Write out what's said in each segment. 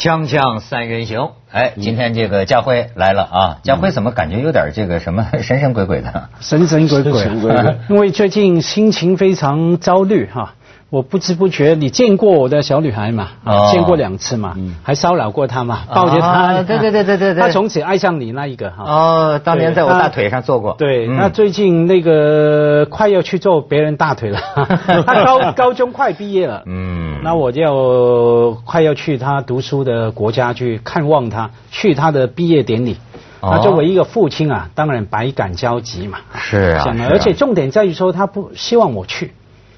锵锵三人行，哎，今天这个家辉来了啊！家辉怎么感觉有点这个什么 神神鬼鬼的？神神鬼鬼，神神鬼鬼 因为最近心情非常焦虑哈。我不知不觉，你见过我的小女孩嘛？见过两次嘛，还骚扰过她嘛，抱着她，啊对对对对对对她从此爱上你那一个哈。哦，当年在我大腿上坐过。对，嗯那最近那个快要去做别人大腿了，她高高中快毕业了，嗯，那我就快要去他读书的国家去看望他，去他的毕业典礼。哦那作为一个父亲啊，当然百感交集嘛。是啊，想是啊而且重点在于说，他不希望我去，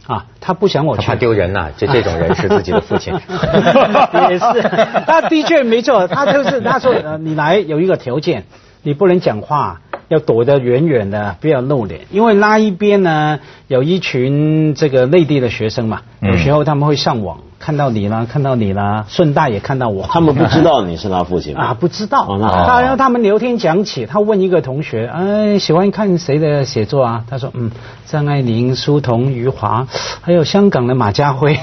啊，他不想我去。他怕丢人呐，这这种人是自己的父亲。也是，他的确没错，他就是他说呃，你来有一个条件，你不能讲话，要躲得远远的，不要露脸，因为那一边呢有一群这个内地的学生嘛，嗯有时候他们会上网看到你啦，看到你啦，顺带也看到我。他们不知道你是他父亲吗 啊，不知道。哦那好他然后他们聊天讲起，他问一个同学，哎，喜欢看谁的写作啊？他说，嗯，张爱玲、苏童、余华，还有香港的马家辉。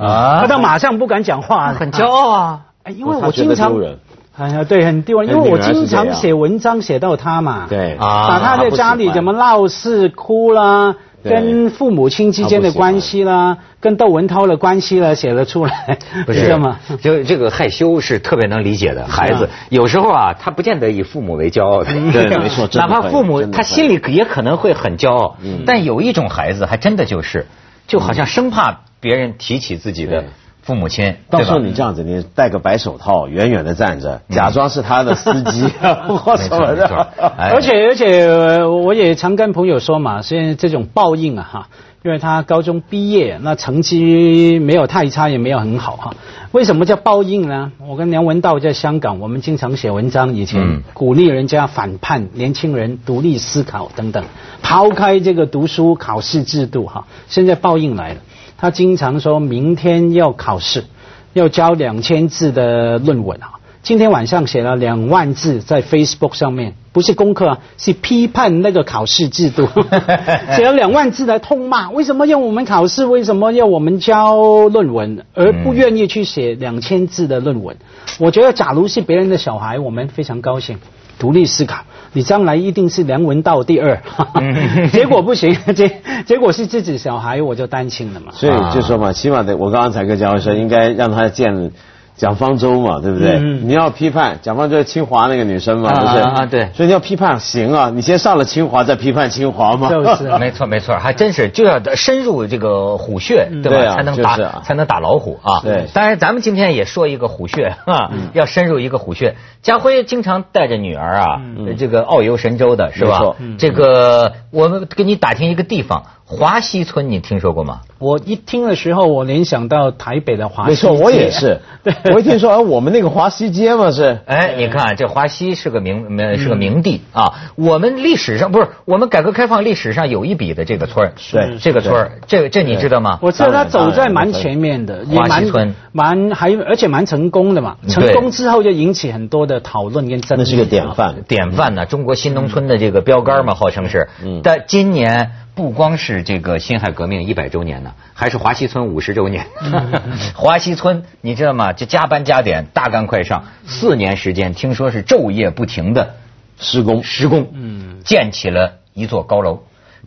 啊 他马上不敢讲话，很骄傲啊。哎，因为我经常丢人，哎呀，对，很丢人，因为我经常写文章写到他嘛，对。啊把他在家里怎么闹事哭啦，跟父母亲之间的关系啦，跟窦文涛的关系啦，写了出来，不是吗？就这个害羞是特别能理解的孩子，有时候啊，他不见得以父母为骄傲的，对没错哪怕父母他心里也可能会很骄傲嗯，但有一种孩子还真的就是，就好像生怕别人提起自己的对父母亲，到时候你这样子，你戴个白手套，远远的站着，假装是他的司机 或什么没错没错的。哎而且而且呃我也常跟朋友说嘛，现在这种报应啊哈，因为他高中毕业，那成绩没有太差，也没有很好哈。为什么叫报应呢？我跟梁文道在香港，我们经常写文章，以前嗯鼓励人家反叛，年轻人独立思考等等，抛开这个读书考试制度哈。现在报应来了，他经常说明天要考试，要交两千字的论文啊。今天晚上写了两万字在 Facebook 上面，不是功课啊，是批判那个考试制度，写了两万字来痛骂，为什么要我们考试？为什么要我们交论文，而不愿意去写两千字的论文？我觉得，假如是别人的小孩，我们非常高兴。独立思考，你将来一定是梁文道第二，结果不行，结结果是自己小孩，我就担心了嘛。所以就说嘛，起码得我刚刚才跟姜文说，应该让他见蒋方舟嘛，对不对？嗯你要批判蒋方舟是清华那个女生嘛，啊不是？啊啊对所以你要批判行啊，你先上了清华再批判清华嘛。就 是没错没错，还真是就要深入这个虎穴，对吧？才能打就是啊才能打老虎啊。对当然咱们今天也说一个虎穴 啊，要深入一个虎穴。家辉经常带着女儿啊，这个遨游神州的是吧没错？这个我们给你打听一个地方，华西村，你听说过吗？我一听的时候，我联想到台北的华西没错，我也是。对，我一听说，哎，我们那个华西街嘛是。哎，你看这华西是个名呃是个名地啊。我们历史上不是我们改革开放历史上有一笔的这个村儿对这个村儿，这这你知道吗？我知道他走在蛮前面的，也蛮华西村蛮还而且蛮成功的嘛。成功之后就引起很多的讨论跟争议。那是个典范。典范呢，中国新农村的这个标杆嘛，号称是。嗯但今年不光是这个辛亥革命一百周年呢，还是华西村五十周年。华西村你知道吗？这加班加点，大干快上，四年时间，听说是昼夜不停的施工施工，嗯建起了一座高楼。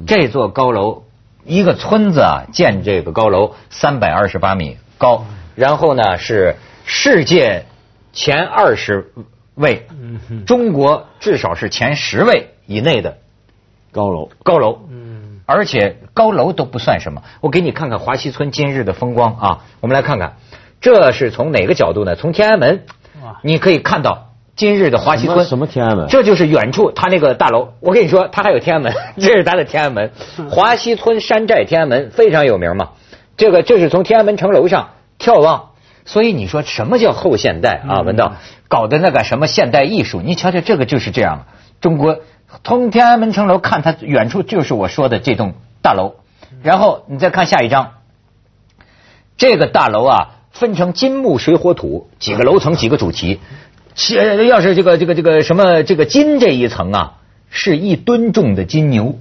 这座高楼，一个村子啊，建这个高楼三百二十八米高，然后呢是世界前二十位，中国至少是前十位以内的高楼，高楼。嗯，而且高楼都不算什么，我给你看看华西村今日的风光啊！我们来看看，这是从哪个角度呢？从天安门，你可以看到今日的华西村什么天安门这就是远处他那个大楼。我跟你说，他还有天安门，这是咱的天安门。华西村山寨天安门非常有名嘛。这个这是从天安门城楼上眺望，所以你说什么叫后现代啊？文道搞的那个什么现代艺术，你瞧瞧这个就是这样。中国从天安门城楼看，它远处就是我说的这栋大楼。然后你再看下一张，这个大楼啊，分成金木水火土几个楼层，几个主题。是要是这个这个这个什么这个金这一层啊，是一吨重的金牛，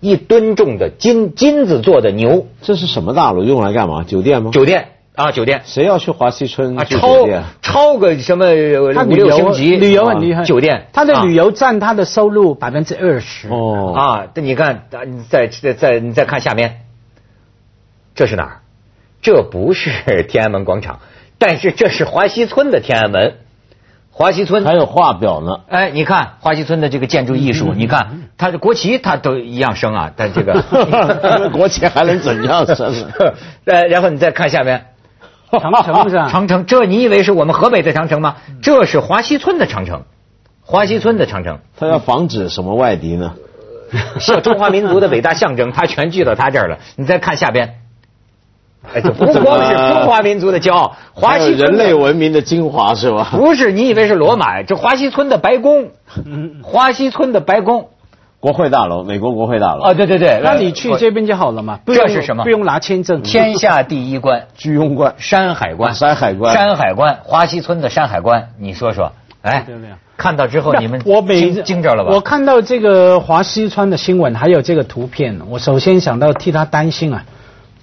一吨重的金金子做的牛这是什么大楼？用来干嘛？酒店吗？酒店啊，酒店谁要去华西村啊，超酒店？超个什么五他旅游六星级旅游很厉害，酒店，啊他的旅游占他的收入百分之二十。哦，啊，那你看，啊你再再再你再看下面，这是哪儿？这不是 天安门广场，但是这是华西村的天安门。华西村还有画表呢。哎，你看华西村的这个建筑艺术，你看它的国旗，它都一样升啊，但这个 国旗还能怎样升呢？呃，然后你再看下面，长城是吧？长城，这你以为是我们河北的长城吗？这是华西村的长城，华西村的长城。他要防止什么外敌呢？是中华民族的伟大象征，它全聚到他这儿了。你再看下边，哎，这不光是 中华民族的骄傲，华西村人类文明的精华是吧？不是你以为是罗马，这华西村的白宫，华西村的白宫国会大楼，美国国会大楼。啊，对对对，那你去这边就好了嘛，不用这是什么？不用拿签证。天下第一关居庸关。山海关，山海关。山海关，华西村的山海关，你说说，哎对不对，看到之后你们我每惊惊着了吧？我看到这个华西川的新闻，还有这个图片，我首先想到替他担心啊，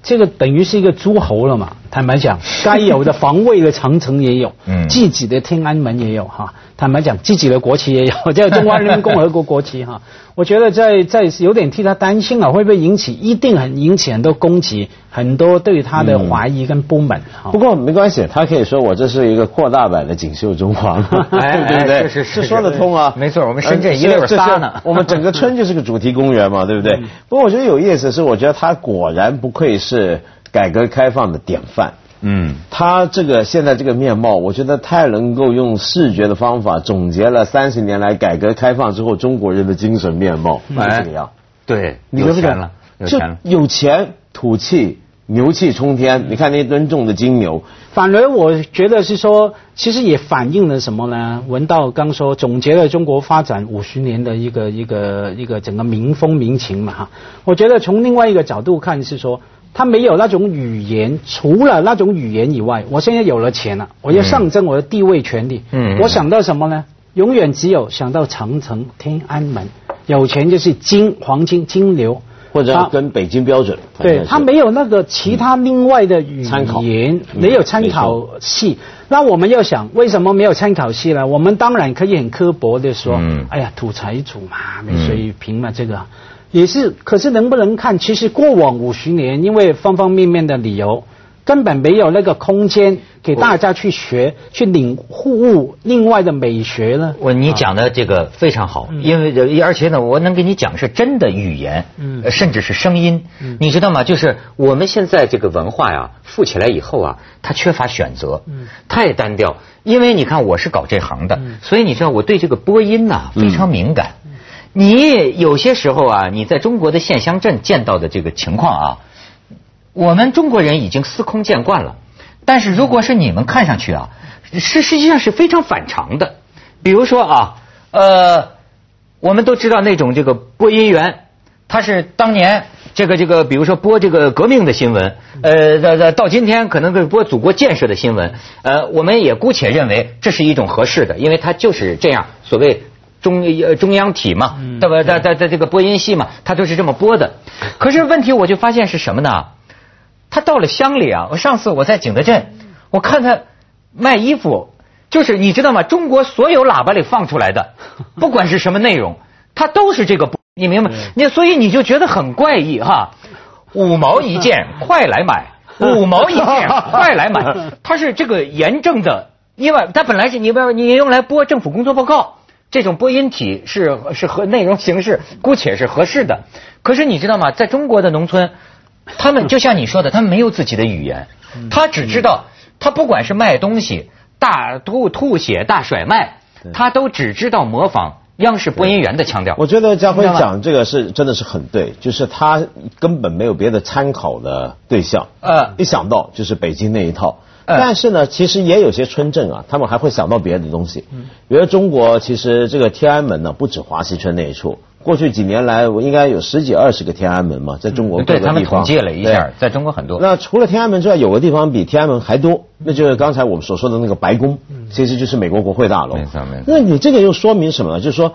这个等于是一个诸侯了嘛。坦白讲，该有的防卫的长城也有，嗯自己的天安门也有哈。坦白讲，自己的国旗也有，叫中华人民共和国国旗哈。我觉得在在有点替他担心啊，会不会引起一定很引起很多攻击，很多对他的怀疑跟不满哈。不过没关系，他可以说我这是一个扩大版的锦绣中华，哎 对不对？是是是这说得通啊。没错我们深圳呃一溜仨呢我们整个村就是个主题公园嘛，对不对？不过我觉得有意思的是，我觉得他果然不愧是改革开放的典范。嗯，他这个现在这个面貌，我觉得太能够用视觉的方法总结了三十年来改革开放之后中国人的精神面貌，是这个样。对，你有钱了，有就钱了。有钱、土气、牛气冲天。你看那吨重的金牛，反而我觉得是说，其实也反映了什么呢？文道刚说总结了中国发展五十年的一个一个一个整个民风民情嘛哈。我觉得从另外一个角度看是说，他没有那种语言，除了那种语言以外，我现在有了钱了，我要上升我的地位权利。嗯我想到什么呢？永远只有想到长城、天安门，有钱就是金黄金金流。或者他跟北京标准。对他没有那个其他另外的语言，嗯没有参考系。那我们要想，为什么没有参考系呢？我们当然可以很刻薄的说，嗯哎呀，土财主嘛，没水平嘛，这个也是。可是能不能看？其实过往五十年，因为方方面面的理由。根本没有那个空间给大家去学、去领悟另外的美学呢。我你讲的这个非常好，因为呃而且呢，我能给你讲是真的语言，甚至是声音，你知道吗？就是我们现在这个文化呀，富起来以后啊，它缺乏选择，太单调。因为你看我是搞这行的，所以你知道我对这个播音呐、非常敏感。你有些时候啊，你在中国的县乡镇见到的这个情况啊，我们中国人已经司空见惯了，但是如果是你们看上去啊，是实际上是非常反常的。比如说啊，呃，我们都知道那种这个播音员，他是当年这个这个，比如说播这个革命的新闻，呃，到到到今天可能是播祖国建设的新闻，呃，我们也姑且认为这是一种合适的，因为他就是这样，所谓。中呃中央体嘛，对吧？在在在这个播音系嘛，它都是这么播的。可是问题我就发现是什么呢？他到了乡里啊，我上次我在景德镇，我看他卖衣服，就是你知道吗？中国所有喇叭里放出来的，不管是什么内容，它都是这个播，你明白？你所以你就觉得很怪异哈。五毛一件，快来买！五毛一件，快来买！它是这个严正的，因为它本来是你不你用来播政府工作报告。这种播音体是是和内容形式姑且是合适的，可是你知道吗？在中国的农村，他们就像你说的，他们没有自己的语言，他只知道他不管是卖东西、大吐吐血、大甩卖，他都只知道模仿央视播音员的腔调。我觉得家辉讲这个是真的是很对，就是他根本没有别的参考的对象，呃。一想到就是北京那一套。呃但是呢，其实也有些村镇啊，他们还会想到别的东西。嗯比如中国其实这个天安门呢，不止华西村那一处，过去几年来，我应该有十几二十个天安门嘛，在中国各嗯对他们个地方。统计了一下，在中国很多。那除了天安门之外，有个地方比天安门还多，那就是刚才我们所说的那个白宫，其实就是美国国会大楼。没错没错那你这个又说明什么呢？就是说，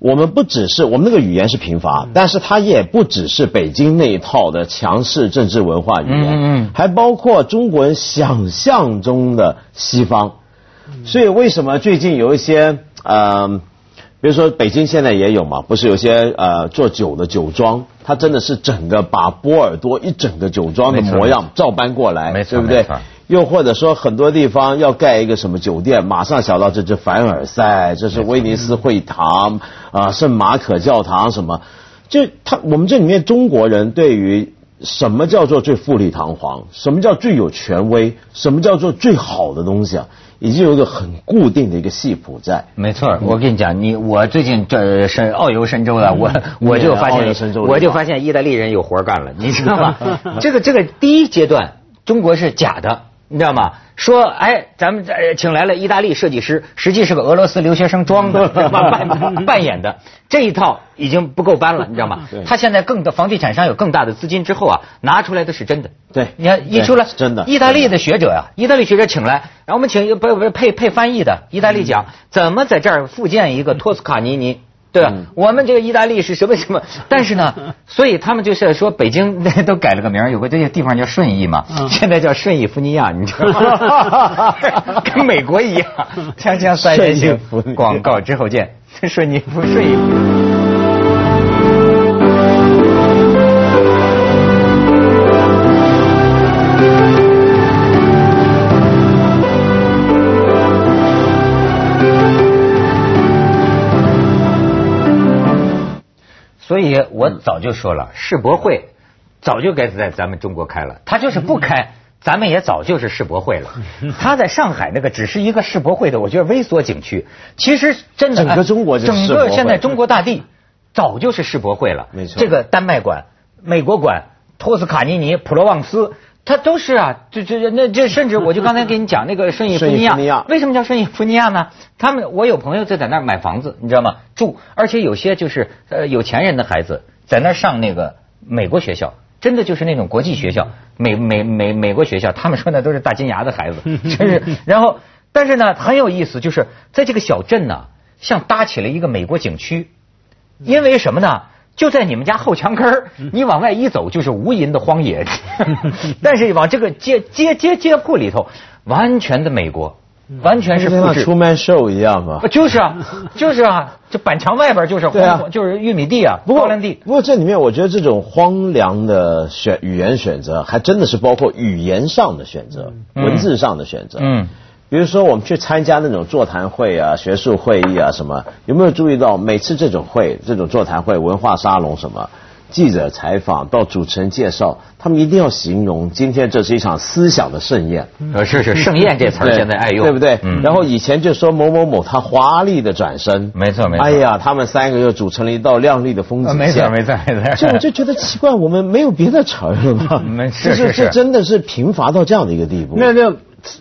我们不只是我们那个语言是贫乏，但是它也不只是北京那一套的强势政治文化语言，还包括中国人想象中的西方。所以为什么最近有一些呃，比如说北京现在也有嘛，不是有些呃做酒的酒庄，它真的是整个把波尔多一整个酒庄的模样照搬过来，没错对？不对没错？又或者说很多地方要盖一个什么酒店，马上想到这是凡尔赛，这是威尼斯会堂啊、圣马可教堂什么，就他我们这里面中国人对于什么叫做最富丽堂皇，什么叫最有权威，什么叫做最好的东西啊，已经有一个很固定的一个系谱在。没错，我跟你讲，你我最近这是遨游神州了，我我就发现，我就发现意大利人有活干了，你知道吗？这个这个第一阶段，中国是假的，你知道吗？说哎，咱们呃请来了意大利设计师，实际是个俄罗斯留学生装的，扮 扮演的，这一套已经不够搬了，你知道吗？他现在更的房地产商有更大的资金之后啊，拿出来的是真的。对你看一出来是真的意大利的学者呀、意大利学者请来，然后我们请一个不不配配翻译的意大利讲怎么在这儿复建一个托斯卡尼尼。对吧？嗯我们这个意大利是什么什么？但是呢，所以他们就是说，北京 都改了个名儿，有个这些地方叫顺义嘛，嗯现在叫顺义福尼亚，你知道吗？跟美国一样。锵锵三人行广告之后见。顺义福顺义我早就说了，世博会早就该在咱们中国开了，他就是不开。咱们也早就是世博会了，他在上海那个只是一个世博会的，我觉得微缩景区。其实真的，整个中国就是整个现在中国大地早就是世博会了。没错这个丹麦馆、美国馆、托斯卡尼尼、普罗旺斯，它都是啊，这这那这甚至我就刚才给你讲那个 顺义福尼亚为什么叫顺义福尼亚呢？他们我有朋友就在那儿买房子，你知道吗？住，而且有些就是呃有钱人的孩子在那儿上那个美国学校。真的就是那种国际学校，美美美美国学校，他们说那都是大金牙的孩子，真是。然后，但是呢，很有意思，就是在这个小镇呢，像搭起了一个美国景区，因为什么呢？就在你们家后墙根儿，你往外一走就是无垠的荒野，但是往这个街街街街铺里头，完全的美国，完全是复制。出 Man Show 一样嘛。就是啊，就是啊，这板墙外边就是荒啊就是玉米地啊，不过高粱地。不过这里面我觉得这种荒凉的选语言选择，还真的是包括语言上的选择、嗯文字上的选择。嗯，比如说我们去参加那种座谈会啊、学术会议啊什么，有没有注意到每次这种会、这种座谈会、文化沙龙什么？记者采访到主持人介绍，他们一定要形容今天这是一场思想的盛宴。呃，是是，盛宴这词儿对现在爱用，对不对？嗯，然后以前就说某某某他华丽的转身，没错没错哎呀，他们三个又组成了一道亮丽的风景线。呃没错没错没错所以我就觉得奇怪，我们没有别的词儿了吗？没是是是是这真的是贫乏到这样的一个地步。那那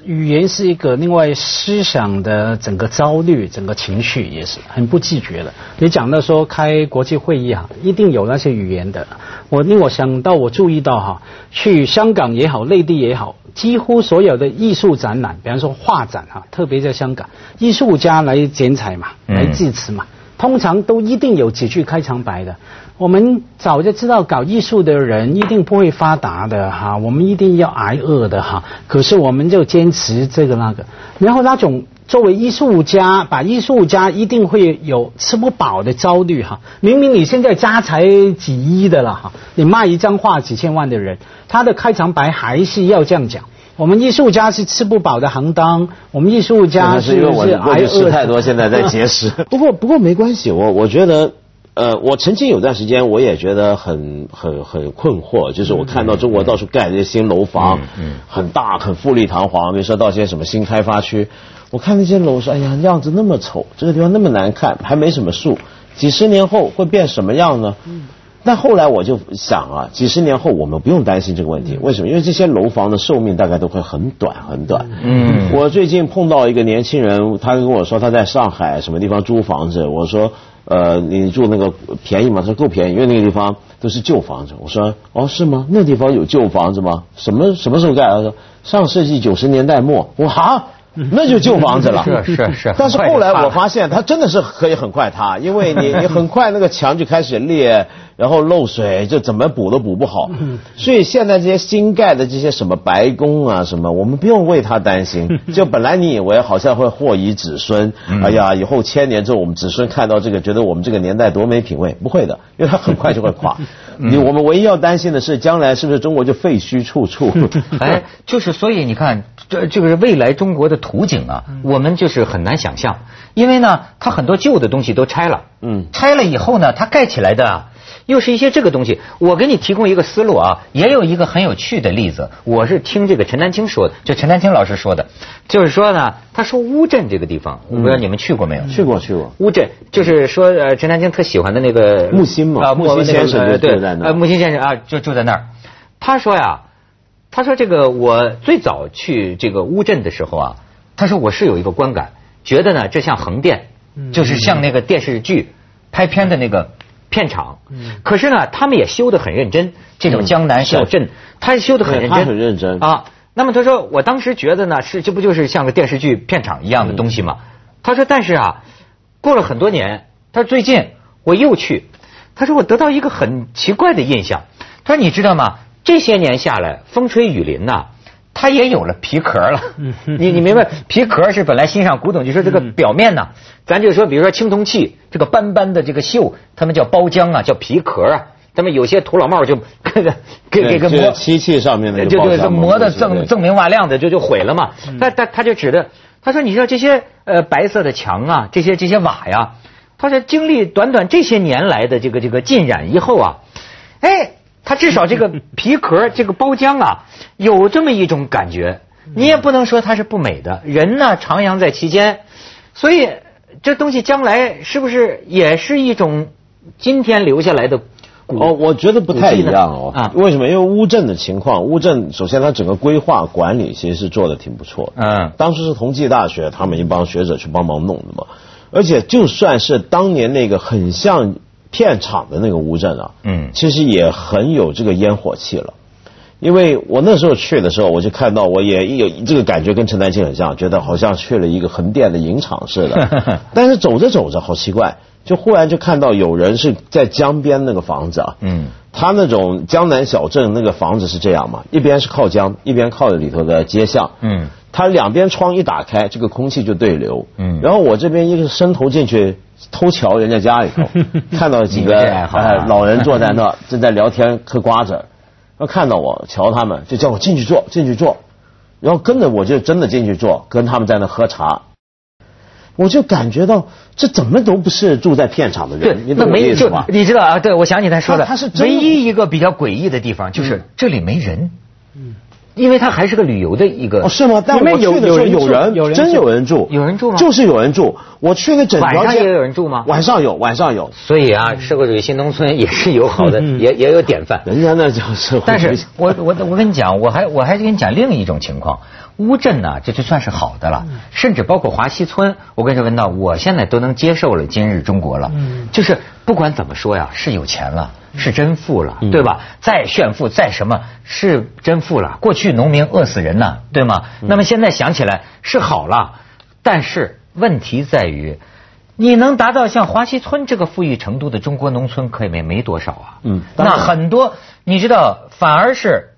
语言是一个另外思想的整个焦虑、整个情绪也是很不自觉的。你讲到说开国际会议啊，一定有那些语言的。我令我想到，我注意到哈，去香港也好，内地也好，几乎所有的艺术展览，比方说画展啊，特别在香港，艺术家来剪彩嘛，嗯来致辞嘛。通常都一定有几句开场白的。我们早就知道搞艺术的人一定不会发达的哈，我们一定要挨饿的哈。可是我们就坚持这个那个，然后那种作为艺术家，把艺术家一定会有吃不饱的焦虑哈。明明你现在家财几亿的了哈，你卖一张画几千万的人，他的开场白还是要这样讲。我们艺术家是吃不饱的行当，我们艺术家那是因为我是过去吃太多，现在在节食。不过不过没关系，我我觉得。呃，我曾经有段时间，我也觉得很很很困惑，就是我看到中国到处盖这些新楼房，嗯嗯很大很富丽堂皇，比如说到些什么新开发区，我看那些楼说，哎呀，样子那么丑，这个地方那么难看，还没什么树，几十年后会变什么样呢？但后来我就想啊，几十年后我们不用担心这个问题，为什么？因为这些楼房的寿命大概都会很短很短。嗯我最近碰到一个年轻人，他跟我说他在上海什么地方租房子，我说呃你住那个便宜吗？他说够便宜，因为那个地方都是旧房子。我说哦是吗？那地方有旧房子吗？什么什么时候盖的？他说上世纪九十年代末。我哈。那就旧房子了。是是是但是后来我发现它真的是可以很快塌，因为你你很快那个墙就开始裂，然后漏水，就怎么补都补不好。所以现在这些新盖的这些什么白宫啊什么，我们不用为它担心。就本来你以为好像会祸以子孙，哎呀，以后千年之后我们子孙看到这个，觉得我们这个年代多没品位，不会的，因为它 很快就会垮。你我们唯一要担心的是，将来是不是中国就废墟处处？哎，就是所以你看，这这个是未来中国的图景啊，我们就是很难想象，因为呢，它很多旧的东西都拆了，嗯拆了以后呢，它盖起来的啊又是一些这个东西。我给你提供一个思路啊，也有一个很有趣的例子，我是听这个陈丹青说的，就陈丹青老师说的，就是说呢，他说乌镇这个地方，我不知道你们去过没有？去过去过。乌镇就是说，呃，陈丹青特喜欢的那个木心嘛啊，木心先生对在那木心先生啊，就住在那儿。他说呀，他说这个我最早去这个乌镇的时候啊，他说我是有一个观感，觉得呢这像横店，就是像那个电视剧拍片的那个片场。可是呢，他们也修得很认真，这种江南小镇，他修得很认真，很认真啊。那么他说，我当时觉得呢，是这不就是像个电视剧片场一样的东西吗？他说，但是啊，过了很多年，他说最近我又去，他说我得到一个很奇怪的印象。他说你知道吗？这些年下来，风吹雨淋呐、它也有了皮壳了。你你明白？皮壳是本来欣赏古董，就说这个表面呢，咱就说，比如说青铜器这个斑斑的这个锈，他们叫包浆啊，叫皮壳啊。他们有些土老帽就 给给给给对磨漆器上面的就就就磨的锃锃明瓦亮的，就就毁了嘛。他他他就指的，他说你知道这些呃白色的墙啊，这些这些瓦呀，他说经历短短这些年来的这个这个浸染以后啊，哎，它至少这个 皮壳这个包浆啊，有这么一种感觉。你也不能说它是不美的，人呢徜徉在其间，所以这东西将来是不是也是一种今天留下来的？哦，我觉得不太一样哦。啊为什么？因为乌镇的情况，乌镇首先它整个规划管理其实是做的挺不错的。嗯当时是同济大学他们一帮学者去帮忙弄的嘛。而且就算是当年那个很像片场的那个乌镇啊，嗯其实也很有这个烟火气了。因为我那时候去的时候，我就看到，我也有这个感觉，跟陈丹青很像，觉得好像去了一个横店的影厂似的。但是走着走着，好奇怪，就忽然就看到有人是在江边那个房子啊，嗯他那种江南小镇那个房子是这样嘛，一边是靠江，一边靠着里头的街巷。嗯它两边窗一打开，这个空气就对流。嗯然后我这边一个伸头进去偷瞧人家家里头，看到几个哎老人坐在那正在聊天嗑瓜子儿，然后看到我瞧他们，就叫我进去坐，进去坐，然后跟着我就真的进去坐，跟他们在那喝茶。我就感觉到这怎么都不是住在片场的人，，你那没就意思吧？你知道啊？对，我想起他说的，他他是唯一一个比较诡异的地方，就是这里没人。嗯，因为它还是个旅游的一个。哦，是吗？但我去的时候有有人，有人真有人住，有人住吗就是有人住。我去那整条街晚上也有人住吗晚上有，晚上有。所以啊，社会主义新农村也是有好的，也也有典范。人家那叫社会但是我我我跟你讲，我还我还跟你讲另一种情况，乌镇呢，这就算是好的了，甚至包括华西村，我跟你说文道，我现在都能接受了今日中国了，就是不管怎么说呀，是有钱了。是真富了，对吧？再炫富，再什么，是真富了。过去农民饿死人呢，对吗？那么现在想起来是好了，但是问题在于，你能达到像华西村这个富裕程度的中国农村，可没没多少啊。嗯那很多你知道，反而是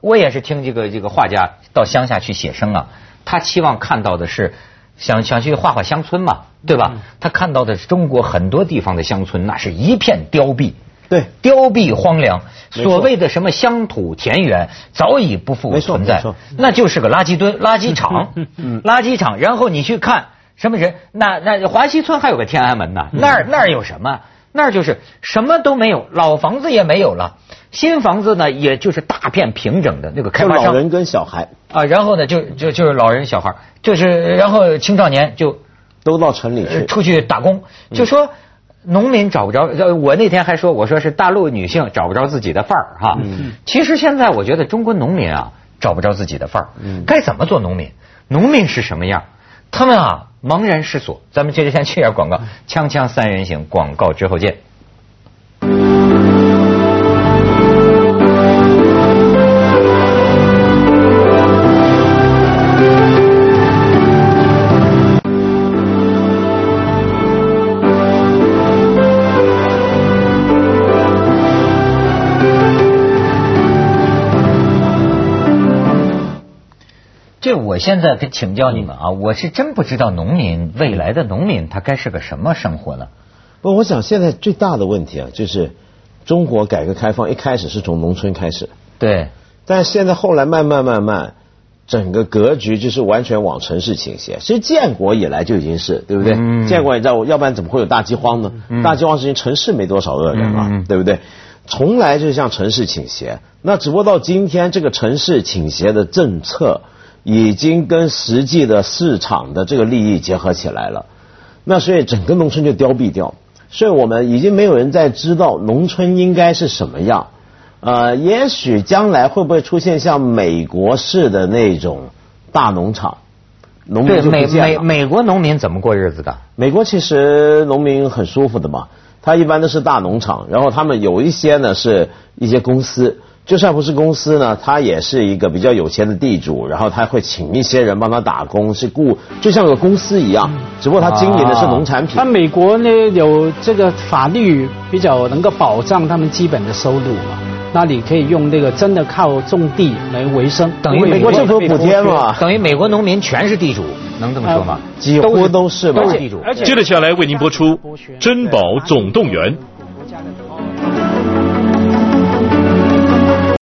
我也是听这个这个画家到乡下去写生啊，他期望看到的是想想去画画乡村嘛，对吧？他看到的是中国很多地方的乡村，那是一片凋敝。对。凋敝荒凉，所谓的什么乡土田园早已不复存在。那就是个垃圾堆、垃圾场，垃圾场。然后你去看什么人，那那华西村还有个天安门呢，那儿那儿有什么？那儿就是什么都没有，老房子也没有了，新房子呢也就是大片平整的那个开发商。老人跟小孩。啊，然后呢就就就是老人小孩，就是然后青少年就都到城里去。呃出去打工，嗯就说农民找不着。呃我那天还说，我说是大陆女性找不着自己的范儿哈。嗯其实现在我觉得中国农民啊找不着自己的范儿。嗯该怎么做农民？农民是什么样？他们啊茫然失所。咱们接着先去点广告，锵锵三人行，广告之后见。我现在跟请教你们啊，我是真不知道农民未来的农民他该是个什么生活呢？不，我想现在最大的问题啊，就是中国改革开放一开始是从农村开始，对，但现在后来慢慢慢慢，整个格局就是完全往城市倾斜。其实建国以来就已经是，对不对？嗯建国你知道，要不然怎么会有大饥荒呢？大饥荒是因为城市没多少恶人嘛，对不对？从来就是向城市倾斜。那只不过到今天，这个城市倾斜的政策已经跟实际的市场的这个利益结合起来了。那所以整个农村就凋敝掉，所以我们已经没有人再知道农村应该是什么样。呃，也许将来会不会出现像美国式的那种大农场，农民对美。美美国农民怎么过日子的？美国其实农民很舒服的嘛，他一般都是大农场，然后他们有一些呢是一些公司，就算不是公司呢，他也是一个比较有钱的地主，然后他会请一些人帮他打工，是雇，就像个公司一样，只不过他经营的是农产品那。美国呢有这个法律比较能够保障他们基本的收入嘛？那你可以用这个真的靠种地来为生，等于美国政府补贴嘛等于美国农民全是地主，能这么说吗？几乎都是吧都是地主。而且接着下来为您播出《珍宝总动员》。